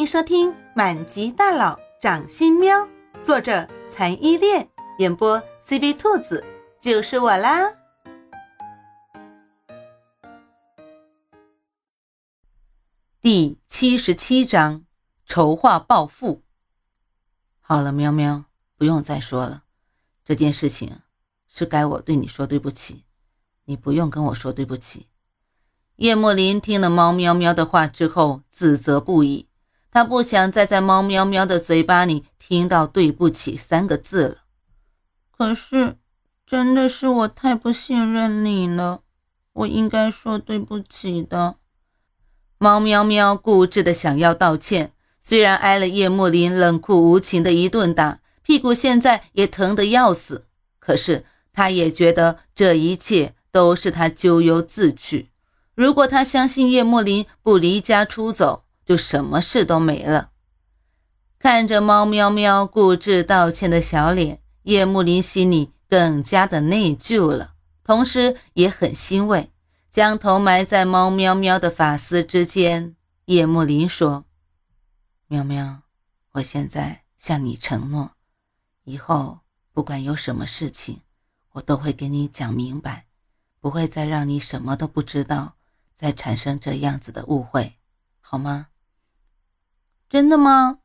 迎收听《满级大佬掌心喵》，作者残依恋，演播 CV 兔子，就是我啦。第七十七章筹划暴富。好了，喵喵，不用再说了。这件事情是该我对你说对不起，你不用跟我说对不起。叶莫林听了猫喵喵的话之后，自责不已。他不想再在猫喵喵的嘴巴里听到“对不起”三个字了。可是，真的是我太不信任你了，我应该说对不起的。猫喵喵固执的想要道歉，虽然挨了叶莫林冷酷无情的一顿打，屁股现在也疼得要死，可是他也觉得这一切都是他咎由自取。如果他相信叶莫林不离家出走，就什么事都没了。看着猫喵喵固执道歉的小脸，叶莫林心里更加的内疚了，同时也很欣慰。将头埋在猫喵喵的发丝之间，叶莫林说：“喵喵，我现在向你承诺，以后不管有什么事情，我都会给你讲明白，不会再让你什么都不知道。”再产生这样子的误会，好吗？真的吗？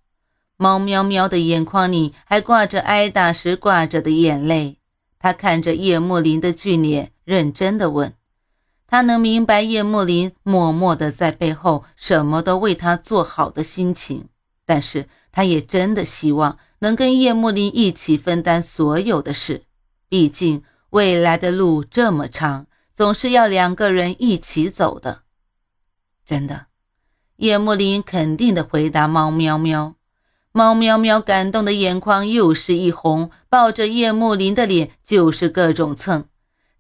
猫喵喵的眼眶里还挂着挨打时挂着的眼泪。他看着叶慕林的俊脸，认真的问。他能明白叶慕林默默的在背后什么都为他做好的心情，但是他也真的希望能跟叶慕林一起分担所有的事。毕竟未来的路这么长。总是要两个人一起走的，真的。叶慕林肯定的回答猫喵喵，猫喵喵感动的眼眶又是一红，抱着叶慕林的脸就是各种蹭，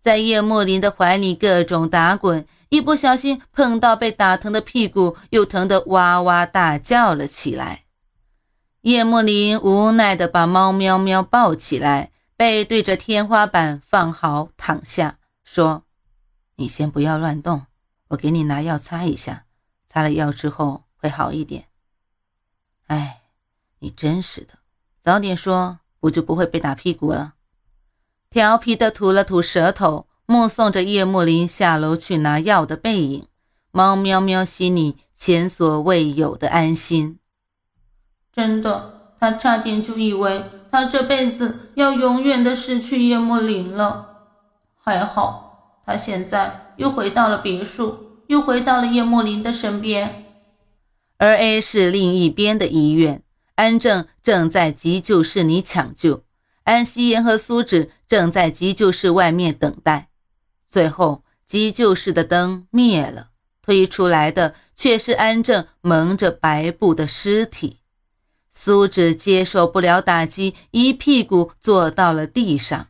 在叶慕林的怀里各种打滚，一不小心碰到被打疼的屁股，又疼得哇哇大叫了起来。叶慕林无奈的把猫喵喵抱起来，背对着天花板放好躺下，说。你先不要乱动，我给你拿药擦一下，擦了药之后会好一点。哎，你真是的，早点说，不就不会被打屁股了。调皮的吐了吐舌头，目送着叶慕林下楼去拿药的背影，猫喵喵心里前所未有的安心。真的，他差点就以为他这辈子要永远的失去叶慕林了，还好。他现在又回到了别墅，又回到了叶慕林的身边，而 A 市另一边的医院，安正正在急救室里抢救，安希言和苏芷正在急救室外面等待。最后，急救室的灯灭了，推出来的却是安正蒙着白布的尸体。苏芷接受不了打击，一屁股坐到了地上。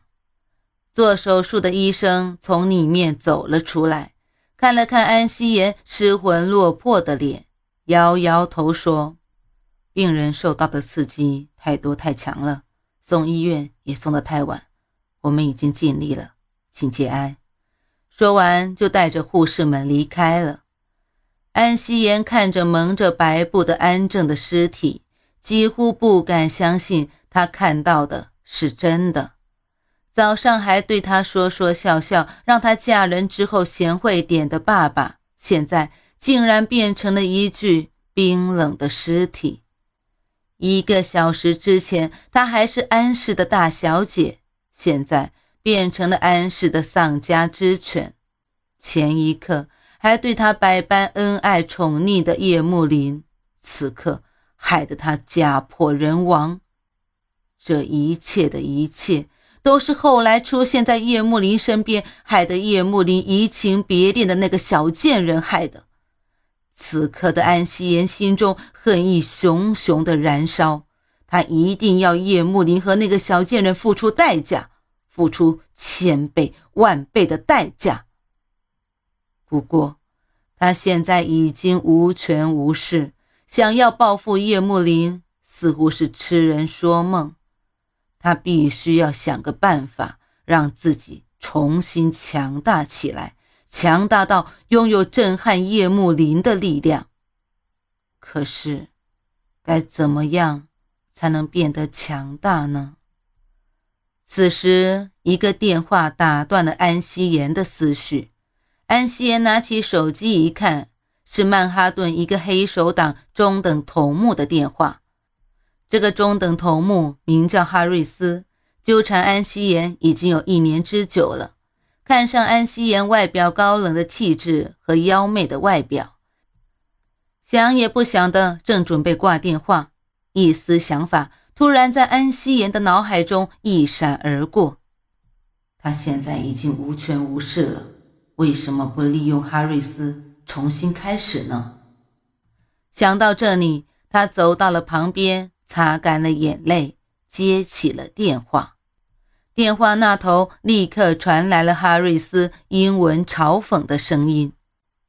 做手术的医生从里面走了出来，看了看安希言失魂落魄的脸，摇摇头说：“病人受到的刺激太多太强了，送医院也送得太晚。我们已经尽力了，请节哀。”说完就带着护士们离开了。安希言看着蒙着白布的安正的尸体，几乎不敢相信他看到的是真的。早上还对他说说笑笑，让他嫁人之后贤惠点的爸爸，现在竟然变成了一具冰冷的尸体。一个小时之前，她还是安氏的大小姐，现在变成了安氏的丧家之犬。前一刻还对她百般恩爱宠溺的叶慕林，此刻害得她家破人亡。这一切的一切。都是后来出现在叶慕林身边，害得叶慕林移情别恋的那个小贱人害的。此刻的安希颜心中恨意熊熊的燃烧，他一定要叶慕林和那个小贱人付出代价，付出千倍万倍的代价。不过，他现在已经无权无势，想要报复叶慕林，似乎是痴人说梦。他必须要想个办法，让自己重新强大起来，强大到拥有震撼夜幕林的力量。可是，该怎么样才能变得强大呢？此时，一个电话打断了安希言的思绪。安希言拿起手机一看，是曼哈顿一个黑手党中等头目的电话。这个中等头目名叫哈瑞斯，纠缠安希言已经有一年之久了。看上安希言外表高冷的气质和妖媚的外表。想也不想的，正准备挂电话，一丝想法突然在安希言的脑海中一闪而过。他现在已经无权无势了，为什么不利用哈瑞斯重新开始呢？想到这里，他走到了旁边，擦干了眼泪，接起了电话。电话那头立刻传来了哈瑞斯英文嘲讽的声音：“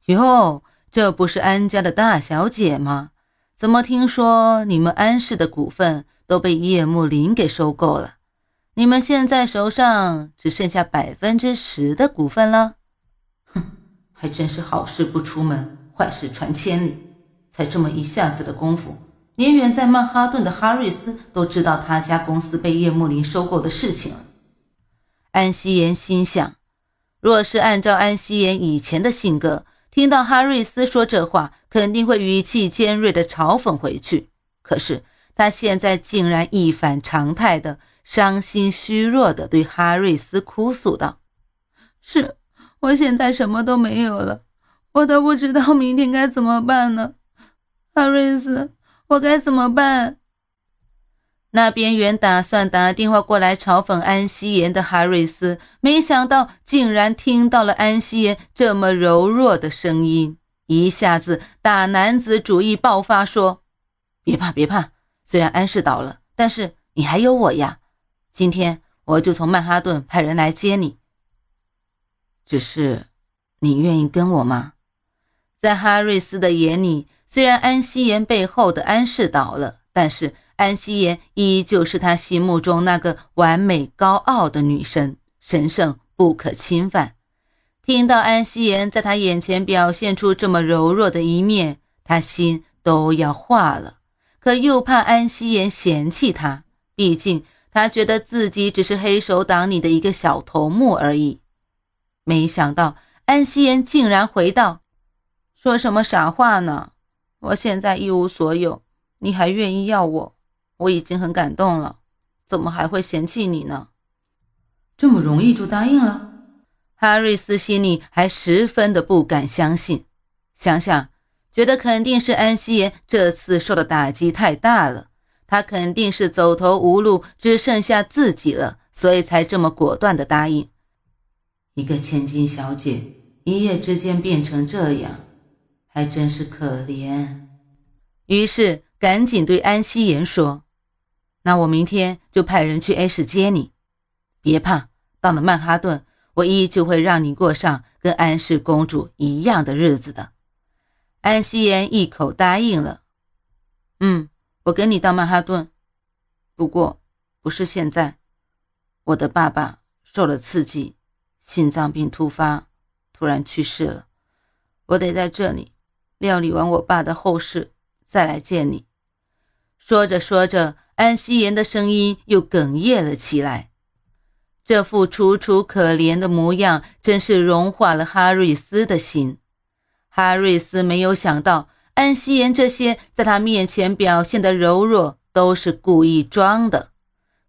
哟。”这不是安家的大小姐吗？怎么听说你们安氏的股份都被叶慕林给收购了？你们现在手上只剩下百分之十的股份了？哼，还真是好事不出门，坏事传千里。才这么一下子的功夫，连远在曼哈顿的哈瑞斯都知道他家公司被叶慕林收购的事情了。安希言心想，若是按照安希言以前的性格，听到哈瑞斯说这话，肯定会语气尖锐的嘲讽回去。可是他现在竟然一反常态的伤心虚弱的对哈瑞斯哭诉道：“是我现在什么都没有了，我都不知道明天该怎么办呢。哈瑞斯，我该怎么办？”那边原打算打电话过来嘲讽安希言的哈瑞斯，没想到竟然听到了安希言这么柔弱的声音，一下子大男子主义爆发，说：“别怕，别怕，虽然安氏倒了，但是你还有我呀。今天我就从曼哈顿派人来接你。只是，你愿意跟我吗？”在哈瑞斯的眼里，虽然安希言背后的安氏倒了，但是。安希言依旧是他心目中那个完美高傲的女神，神圣不可侵犯。听到安希言在他眼前表现出这么柔弱的一面，他心都要化了。可又怕安希言嫌弃他，毕竟他觉得自己只是黑手党里的一个小头目而已。没想到安希言竟然回道：“说什么傻话呢？我现在一无所有，你还愿意要我？”我已经很感动了，怎么还会嫌弃你呢？这么容易就答应了？哈瑞斯心里还十分的不敢相信，想想觉得肯定是安希言这次受的打击太大了，他肯定是走投无路，只剩下自己了，所以才这么果断的答应。一个千金小姐一夜之间变成这样，还真是可怜。于是赶紧对安希言说。那我明天就派人去 A 市接你，别怕，到了曼哈顿，我依旧会让你过上跟安氏公主一样的日子的。安希言一口答应了。嗯，我跟你到曼哈顿，不过不是现在。我的爸爸受了刺激，心脏病突发，突然去世了。我得在这里料理完我爸的后事，再来见你。说着说着。安夕颜的声音又哽咽了起来，这副楚楚可怜的模样真是融化了哈瑞斯的心。哈瑞斯没有想到，安夕颜这些在他面前表现的柔弱都是故意装的。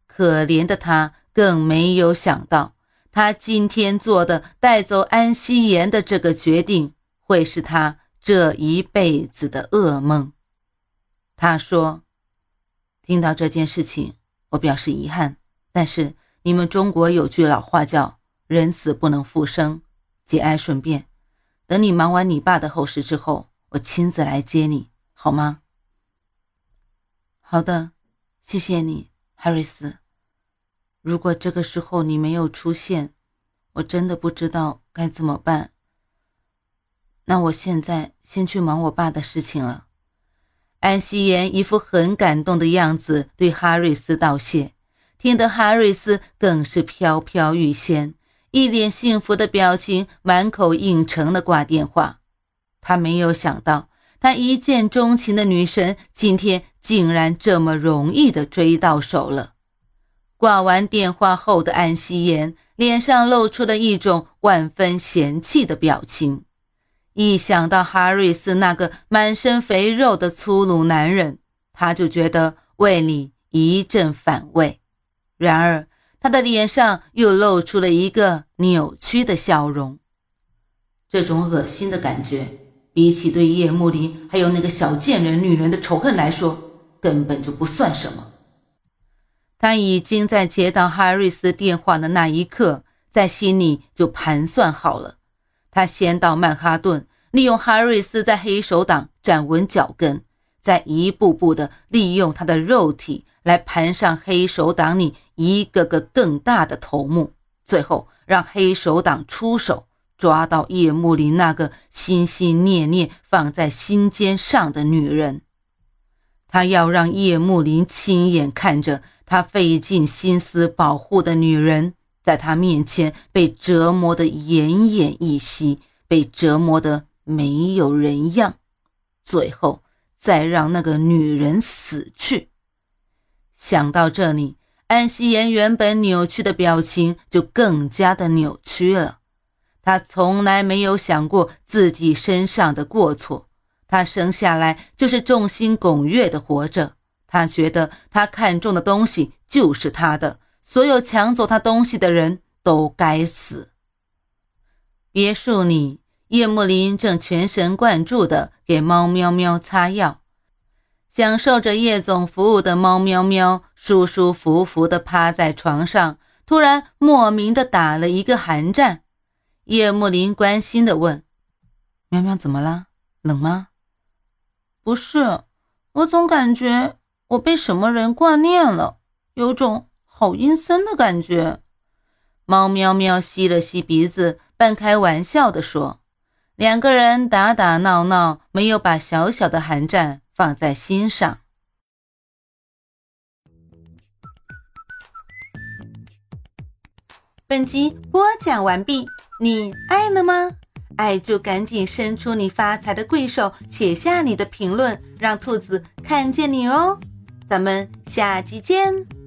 可怜的他更没有想到，他今天做的带走安夕颜的这个决定，会是他这一辈子的噩梦。他说。听到这件事情，我表示遗憾。但是你们中国有句老话叫“人死不能复生”，节哀顺变。等你忙完你爸的后事之后，我亲自来接你，好吗？好的，谢谢你，哈瑞斯。如果这个时候你没有出现，我真的不知道该怎么办。那我现在先去忙我爸的事情了。安希言一副很感动的样子，对哈瑞斯道谢，听得哈瑞斯更是飘飘欲仙，一脸幸福的表情，满口应承的挂电话。他没有想到，他一见钟情的女神，今天竟然这么容易的追到手了。挂完电话后的安夕颜脸上露出了一种万分嫌弃的表情。一想到哈瑞斯那个满身肥肉的粗鲁男人，他就觉得胃里一阵反胃。然而，他的脸上又露出了一个扭曲的笑容。这种恶心的感觉，比起对叶慕林还有那个小贱人女人的仇恨来说，根本就不算什么。他已经在接到哈瑞斯电话的那一刻，在心里就盘算好了。他先到曼哈顿，利用哈瑞斯在黑手党站稳脚跟，再一步步的利用他的肉体来盘上黑手党里一个个更大的头目，最后让黑手党出手，抓到叶幕林那个心心念念放在心尖上的女人。他要让叶幕林亲眼看着他费尽心思保护的女人，在他面前被折磨得奄奄一息，被折磨得没有人样，最后再让那个女人死去。想到这里，安夕颜原本扭曲的表情就更加的扭曲了。他从来没有想过自己身上的过错。他生下来就是众星拱月的活着，他觉得他看中的东西就是他的，所有抢走他东西的人都该死。别墅里，叶慕林正全神贯注地给猫喵喵擦药，享受着叶总服务的猫喵喵舒舒服服地趴在床上，突然莫名的打了一个寒战。叶慕林关心地问：“喵喵怎么了？冷吗？”不是，我总感觉我被什么人挂念了，有种好阴森的感觉。猫喵喵吸了吸鼻子，半开玩笑地说：“两个人打打闹闹，没有把小小的寒战放在心上。”本集播讲完毕，你爱了吗？爱就赶紧伸出你发财的贵手，写下你的评论，让兔子看见你哦！咱们下集见。